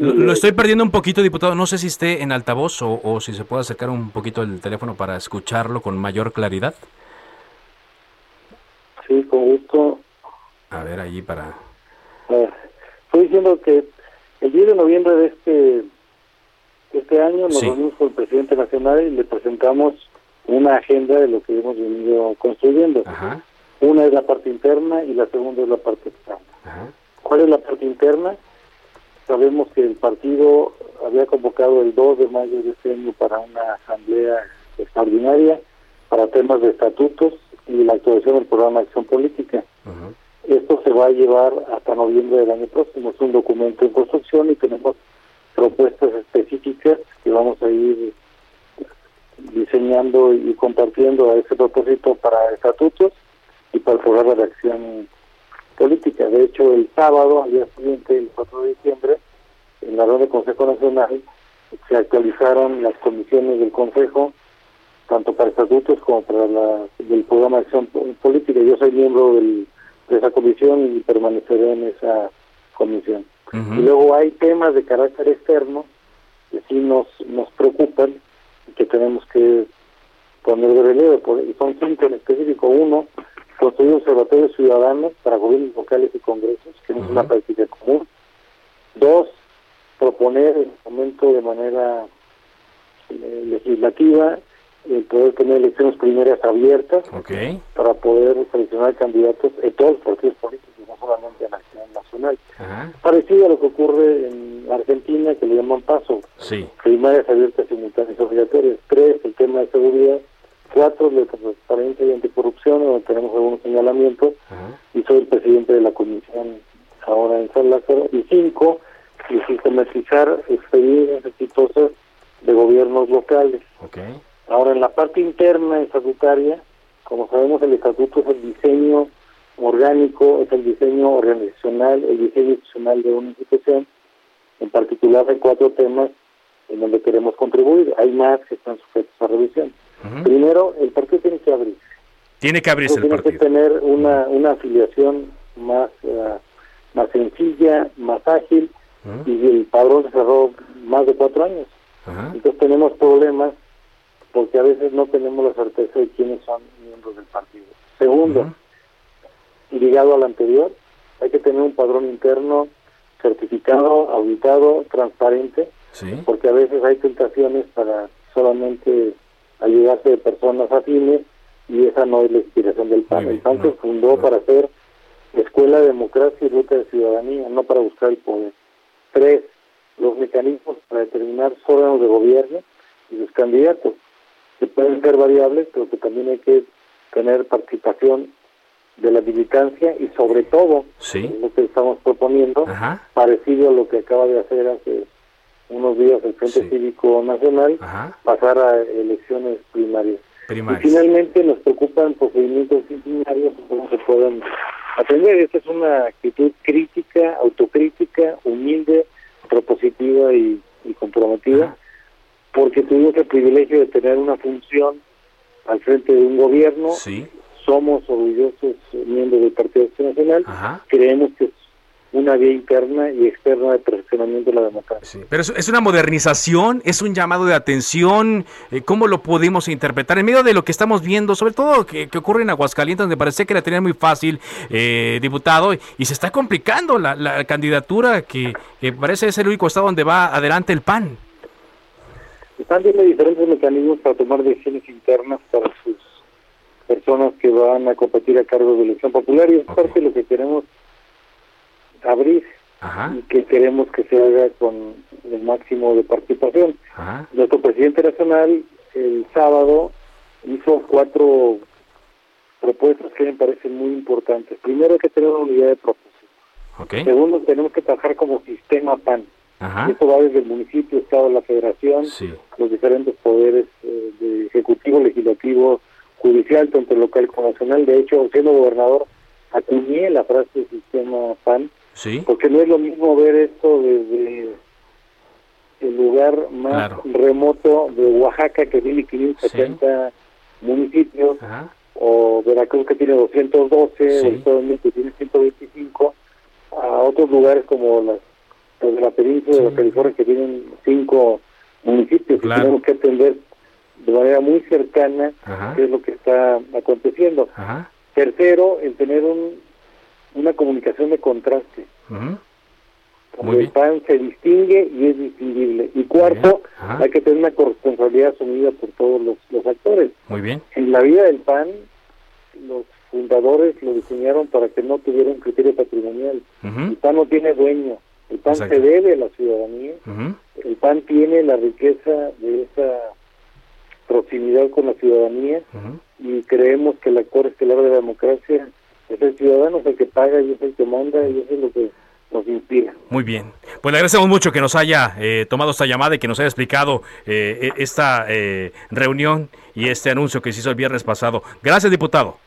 lo, estoy perdiendo un poquito, diputado. No sé si esté en altavoz o, si se puede acercar un poquito el teléfono para escucharlo con mayor claridad. Sí, con gusto. A ver, allí para... estoy diciendo que el 10 de noviembre de este, este año nos reunimos con el presidente nacional y le presentamos una agenda de lo que hemos venido construyendo. Una es la parte interna y la segunda es la parte externa. ¿Cuál es la parte interna? Sabemos que el partido había convocado el 2 de mayo de este año para una asamblea extraordinaria para temas de estatutos y la actuación del programa de acción política. Esto se va a llevar hasta noviembre del año próximo. Es un documento en construcción y tenemos propuestas específicas que vamos a ir diseñando y compartiendo a ese propósito para estatutos y para el programa de acción política. De hecho, el sábado, al día siguiente, el 4 de diciembre, en la reunión del Consejo Nacional, se actualizaron las comisiones del Consejo, tanto para estatutos como para la, el programa de acción política. Yo soy miembro del, de esa comisión y permaneceré en esa comisión. Y luego hay temas de carácter externo que sí nos, nos preocupan y que tenemos que poner de relieve. y son cinco en específico. Uno, construir observatorios ciudadanos para gobiernos locales y congresos, que no es una práctica común. Dos, proponer en el momento de manera eh, legislativa el poder tener elecciones primeras abiertas para poder seleccionar candidatos en todos los partidos políticos, no solamente en la acción nacional. Parecido a lo que ocurre en Argentina, que le llaman paso. Sí. Primarias abiertas, simultáneas obligatorias. Tres, el tema de seguridad cuatro de transparencia y anticorrupción, donde tenemos algunos señalamientos, y soy el presidente de la comisión ahora en San Lázaro, y cinco, y sistematizar experiencias exitosas de gobiernos locales. Ahora, en la parte interna estatutaria, como sabemos, el estatuto es el diseño orgánico, es el diseño organizacional, el diseño institucional de una institución, en particular hay cuatro temas en donde queremos contribuir. Hay más que están sujetos a revisión. Primero, el partido tiene que abrirse. Tiene que abrirse el partido. Tiene que tener una, una afiliación más, uh, más sencilla, más ágil, y el padrón se cerró más de cuatro años. Entonces tenemos problemas porque a veces no tenemos la certeza de quiénes son miembros del partido. Segundo, ligado al anterior. Hay que tener un padrón interno certificado, auditado, transparente, porque a veces hay tentaciones para solamente ayudarse de personas afines y esa no es la inspiración del PAN. el PAN se fundó para hacer escuela de democracia y ruta de ciudadanía, no para buscar el poder. Tres, los mecanismos para determinar órganos de gobierno y sus candidatos, que pueden ser variables, pero que también hay que tener participación de la militancia y sobre todo, lo que estamos proponiendo, parecido a lo que acaba de hacer hace unos días el Frente Cívico Nacional, pasar a elecciones primarias. Y finalmente nos preocupan procedimientos disciplinarios, cómo se pueden atender. Esta es una actitud crítica, autocrítica, humilde, propositiva y, comprometida, porque tuvimos el privilegio de tener una función al frente de un gobierno. Somos orgullosos miembros del Partido Nacional. Creemos que una vía interna y externa de perfeccionamiento de la democracia. pero es, una modernización, es un llamado de atención, eh, ¿cómo lo podemos interpretar? En medio de lo que estamos viendo, sobre todo que, ocurre en Aguascalientes, donde parece que la tenía muy fácil, eh, diputado, y se está complicando la, candidatura que, parece ser el único estado donde va adelante el PAN. PAN tiene diferentes mecanismos para tomar decisiones internas para sus personas que van a competir a cargo de elección popular y es parte de lo que queremos abrir y que queremos que se haga con el máximo de participación. Nuestro presidente nacional el sábado hizo cuatro propuestas que me parecen muy importantes. Primero hay que tener una unidad de propósito. Segundo, tenemos que trabajar como sistema PAN. Eso va desde el municipio, Estado, la Federación, los diferentes poderes eh, de ejecutivo, legislativo, judicial, tanto local como nacional. De hecho, siendo gobernador, acuñé la frase sistema PAN porque no es lo mismo ver esto desde el lugar más remoto de Oaxaca, que tiene 570 municipios, o Veracruz, que tiene 212, o Estado de México, que tiene 125, a otros lugares como las, los de la península de California, que tienen 5 municipios, que tenemos que atender de manera muy cercana qué es lo que está aconteciendo. Tercero, el tener un una comunicación de contraste. el PAN se distingue y es distinguible. Y cuarto, hay que tener una corresponsabilidad asumida por todos los, actores. Muy bien. En la vida del PAN, los fundadores lo diseñaron para que no tuviera un criterio patrimonial. El PAN no tiene dueño, el PAN se debe a la ciudadanía, el PAN tiene la riqueza de esa proximidad con la ciudadanía y creemos que el actor estelar de la democracia el ciudadano el que paga y es el que manda y eso es lo que nos inspira. Muy bien. Pues le agradecemos mucho que nos haya eh, tomado esta llamada y que nos haya explicado eh, e, esta eh, reunión y este anuncio que se hizo el viernes pasado. Gracias, diputado.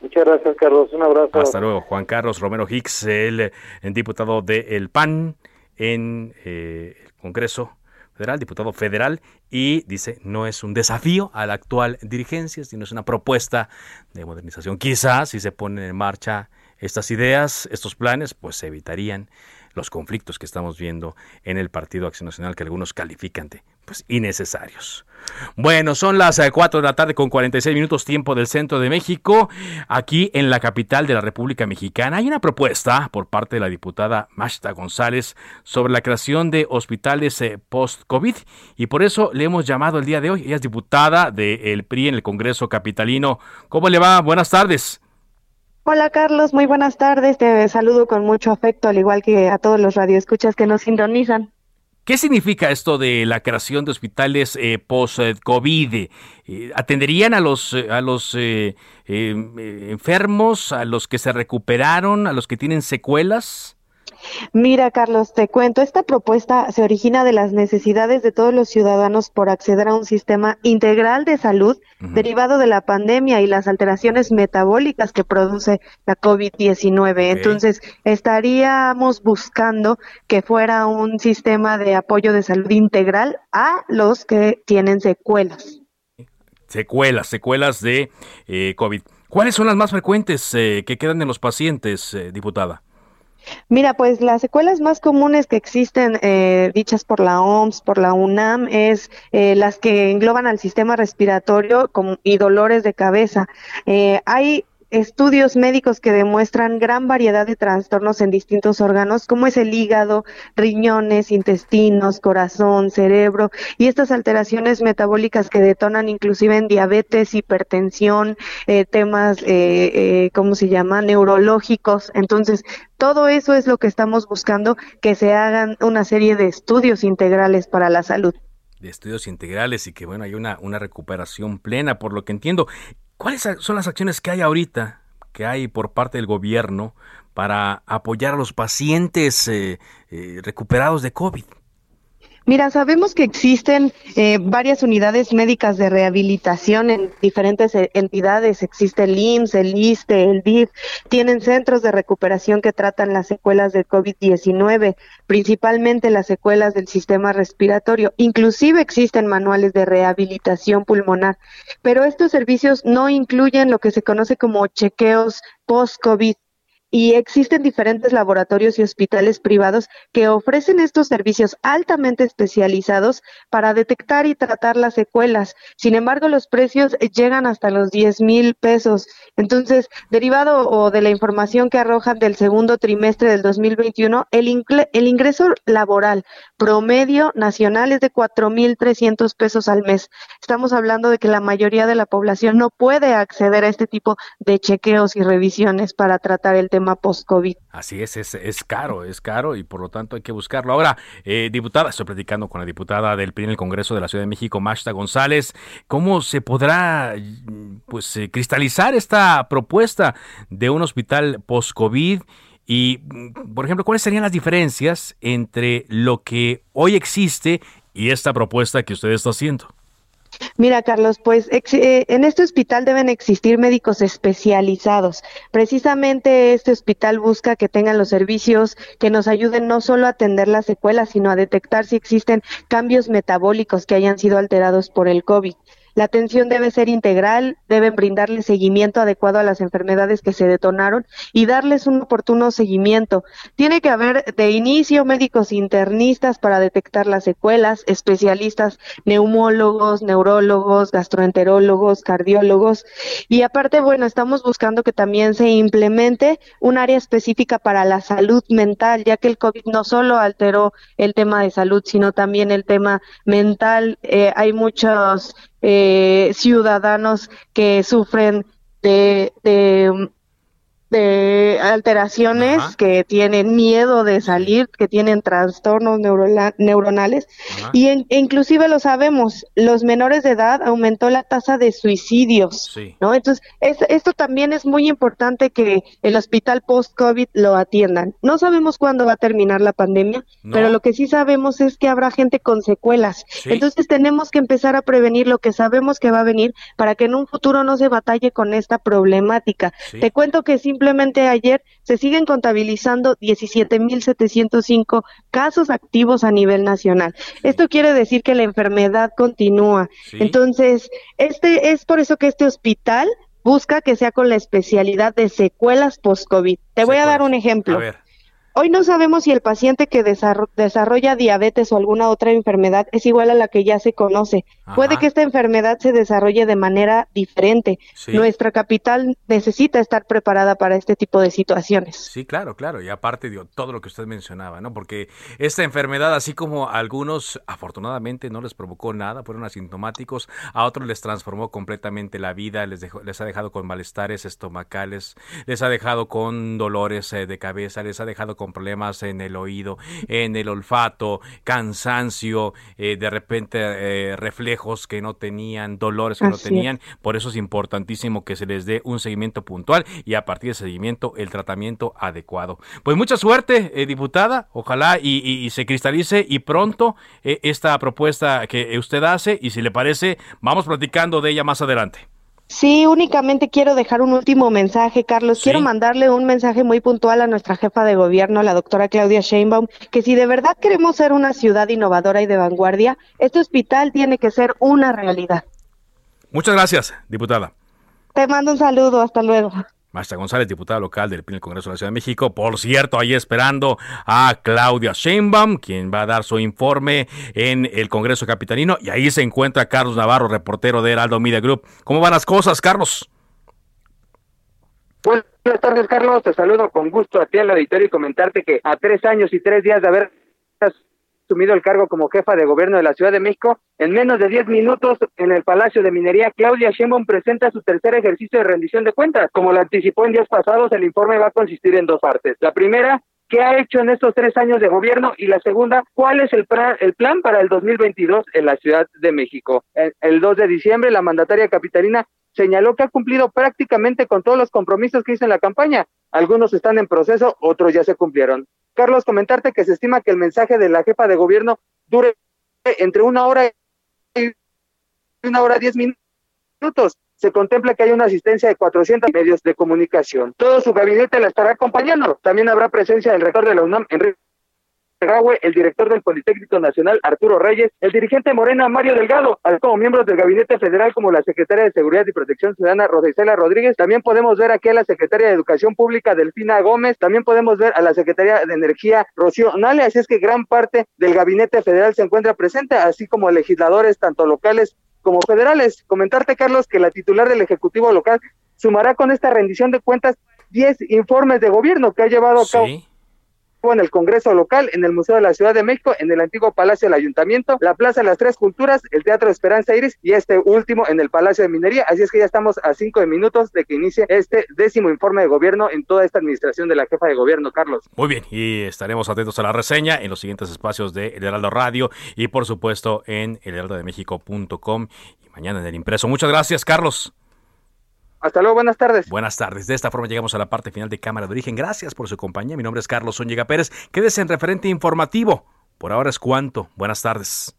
Muchas gracias, Carlos. Un abrazo. Hasta luego. Juan Carlos Romero Hicks, el, diputado del PAN en el Congreso federal, diputado federal, y dice, no es un desafío a la actual dirigencia, sino es una propuesta de modernización. Quizás si se ponen en marcha estas ideas, estos planes, pues se evitarían los conflictos que estamos viendo en el Partido Acción Nacional que algunos califican de pues, innecesarios. Bueno, son las 4 eh, de la tarde con 46 minutos tiempo del centro de México. Aquí en la capital de la República Mexicana hay una propuesta por parte de la diputada Mashta González sobre la creación de hospitales eh, post-COVID y por eso le hemos llamado el día de hoy. Ella es diputada del PRI en el Congreso Capitalino. ¿Cómo le va? Buenas tardes. Hola Carlos, muy buenas tardes. Te saludo con mucho afecto, al igual que a todos los radioescuchas que nos sintonizan. ¿Qué significa esto de la creación de hospitales eh, post-COVID? Eh, ¿Atenderían a los, eh, a los enfermos, a los que se recuperaron, a los que tienen secuelas? Mira, Carlos, te cuento, esta propuesta se origina de las necesidades de todos los ciudadanos por acceder a un sistema integral de salud derivado de la pandemia y las alteraciones metabólicas que produce la COVID-19. Entonces, estaríamos buscando que fuera un sistema de apoyo de salud integral a los que tienen secuelas. Secuelas, secuelas de eh, COVID. ¿Cuáles son las más frecuentes eh, que quedan en los pacientes, eh, diputada? Mira, pues las secuelas más comunes que existen, eh, dichas por la OMS, por la UNAM, es eh, las que engloban al sistema respiratorio y dolores de cabeza. Eh, hay estudios médicos que demuestran gran variedad de trastornos en distintos órganos, como es el hígado, riñones, intestinos, corazón, cerebro, y estas alteraciones metabólicas que detonan inclusive en diabetes, hipertensión, eh, temas, eh, eh, ¿cómo se llama?, neurológicos. Entonces, todo eso es lo que estamos buscando, que se hagan una serie de estudios integrales para la salud de estudios integrales y que bueno, hay una, una recuperación plena, por lo que entiendo. ¿Cuáles son las acciones que hay ahorita, que hay por parte del gobierno para apoyar a los pacientes eh, eh, recuperados de COVID? Mira, sabemos que existen eh, varias unidades médicas de rehabilitación en diferentes eh, entidades. Existe el IMSS, el ISTE, el DIF. Tienen centros de recuperación que tratan las secuelas de COVID-19, principalmente las secuelas del sistema respiratorio. Inclusive existen manuales de rehabilitación pulmonar. Pero estos servicios no incluyen lo que se conoce como chequeos post-COVID y existen diferentes laboratorios y hospitales privados que ofrecen estos servicios altamente especializados para detectar y tratar las secuelas. Sin embargo, los precios llegan hasta los 10 mil pesos. Entonces, derivado o de la información que arrojan del segundo trimestre del 2021, el, el ingreso laboral promedio nacional es de 4.300 pesos al mes. Estamos hablando de que la mayoría de la población no puede acceder a este tipo de chequeos y revisiones para tratar el tema post-COVID. Así es, es, caro, es caro y por lo tanto hay que buscarlo. Ahora, eh, diputada, estoy platicando con la diputada del PRI en el Congreso de la Ciudad de México, Mashta González. ¿Cómo se podrá pues eh, cristalizar esta propuesta de un hospital post-COVID? Y, por ejemplo, ¿cuáles serían las diferencias entre lo que hoy existe y esta propuesta que usted está haciendo? Mira, Carlos, pues eh, en este hospital deben existir médicos especializados. Precisamente este hospital busca que tengan los servicios que nos ayuden no solo a atender las secuelas, sino a detectar si existen cambios metabólicos que hayan sido alterados por el COVID. La atención debe ser integral, deben brindarle seguimiento adecuado a las enfermedades que se detonaron y darles un oportuno seguimiento. Tiene que haber de inicio médicos internistas para detectar las secuelas, especialistas neumólogos, neurólogos, gastroenterólogos, cardiólogos y aparte, bueno, estamos buscando que también se implemente un área específica para la salud mental, ya que el COVID no solo alteró el tema de salud, sino también el tema mental. Eh, hay muchos eh, ciudadanos que sufren de, de de alteraciones que tienen miedo de salir, que tienen trastornos neuronales y e inclusive lo sabemos, los menores de edad aumentó la tasa de suicidios, ¿no? Entonces, esto también es muy importante que el hospital post-COVID lo atiendan. No sabemos cuándo va a terminar la pandemia, pero lo que sí sabemos es que habrá gente con secuelas. Entonces, tenemos que empezar a prevenir lo que sabemos que va a venir para que en un futuro no se batalle con esta problemática. Te cuento que simplemente Simplemente ayer se siguen contabilizando 17.705 casos activos a nivel nacional. Esto quiere decir que la enfermedad continúa. Entonces, este es por eso que este hospital busca que sea con la especialidad de secuelas post-COVID. Te voy a dar un ejemplo. Hoy no sabemos si el paciente que desarrolla diabetes o alguna otra enfermedad es igual a la que ya se conoce. Puede que esta enfermedad se desarrolle de manera diferente. Nuestra capital necesita estar preparada para este tipo de situaciones. Sí, claro, claro. Y aparte de todo lo que usted mencionaba, ¿no? Porque esta enfermedad, así como a algunos afortunadamente no les provocó nada, fueron asintomáticos, a otros les transformó completamente la vida, les, dejó, les ha dejado con malestares estomacales, les ha dejado con dolores eh, de cabeza, les ha dejado con con problemas en el oído, en el olfato, cansancio, eh, de repente eh, reflejos que no tenían, dolores que no tenían. Por eso es importantísimo que se les dé un seguimiento puntual y a partir de seguimiento el tratamiento adecuado. Pues mucha suerte, eh, diputada. Ojalá y, se cristalice y pronto esta propuesta que usted hace y si le parece, vamos platicando de ella más adelante. Sí, únicamente quiero dejar un último mensaje, Carlos. Quiero mandarle un mensaje muy puntual a nuestra jefa de gobierno, la doctora Claudia Sheinbaum, que si de verdad queremos ser una ciudad innovadora y de vanguardia, este hospital tiene que ser una realidad. Muchas gracias, diputada. Te mando un saludo, hasta luego. Maestra González, diputada local del PIN Congreso de la Ciudad de México. Por cierto, ahí esperando a Claudia Sheinbaum, quien va a dar su informe en el Congreso Capitalino. Y ahí se encuentra Carlos Navarro, reportero de Heraldo Media Group. ¿Cómo van las cosas, Carlos? Buenas tardes, Carlos. Te saludo con gusto a ti al auditorio y comentarte que a tres años y tres días de haber asumido el cargo como jefa de gobierno de la Ciudad de México, en menos de diez minutos en el Palacio de Minería, Claudia Sheinbaum presenta su tercer ejercicio de rendición de cuentas. Como lo anticipó en días pasados, el informe va a consistir en dos partes. La primera, qué ha hecho en estos tres años de gobierno y la segunda, cuál es el, el plan para el 2022 en la Ciudad de México. El, el 2 de diciembre, la mandataria capitalina señaló que ha cumplido prácticamente con todos los compromisos que hizo en la campaña. Algunos están en proceso, otros ya se cumplieron. Carlos, comentarte que se estima que el mensaje de la jefa de gobierno dure entre una hora y una hora diez minutos. Se contempla que hay una asistencia de 400 medios de comunicación. Todo su gabinete la estará acompañando. También habrá presencia del rector de la UNAM, Enrique el director del Politécnico Nacional, Arturo Reyes, el dirigente Morena, Mario Delgado, así como miembros del Gabinete Federal, como la secretaria de Seguridad y Protección Ciudadana, Rodisela Rodríguez. También podemos ver aquí a la secretaria de Educación Pública, Delfina Gómez. También podemos ver a la secretaria de Energía, Rocío Nale. Así es que gran parte del Gabinete Federal se encuentra presente, así como legisladores, tanto locales como federales. Comentarte, Carlos, que la titular del Ejecutivo local sumará con esta rendición de cuentas 10 informes de gobierno que ha llevado a cabo en el Congreso local, en el Museo de la Ciudad de México, en el antiguo Palacio del Ayuntamiento, la Plaza de las Tres Culturas, el Teatro Esperanza Iris y este último en el Palacio de Minería. Así es que ya estamos a cinco minutos de que inicie este décimo informe de gobierno en toda esta administración de la jefa de gobierno, Carlos. Muy bien, y estaremos atentos a la reseña en los siguientes espacios de El Heraldo Radio y por supuesto en elheraldodemexico.com y mañana en el impreso. Muchas gracias, Carlos. Hasta luego, buenas tardes. Buenas tardes. De esta forma llegamos a la parte final de Cámara de Origen. Gracias por su compañía. Mi nombre es Carlos Zúñiga Pérez. Quédese en referente informativo. Por ahora es cuanto. Buenas tardes.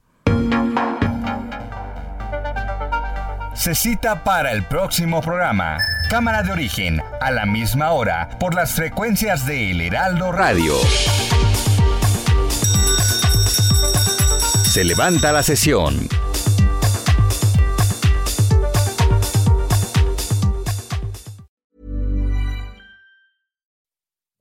Se cita para el próximo programa. Cámara de Origen, a la misma hora, por las frecuencias de El Heraldo Radio. Se levanta la sesión.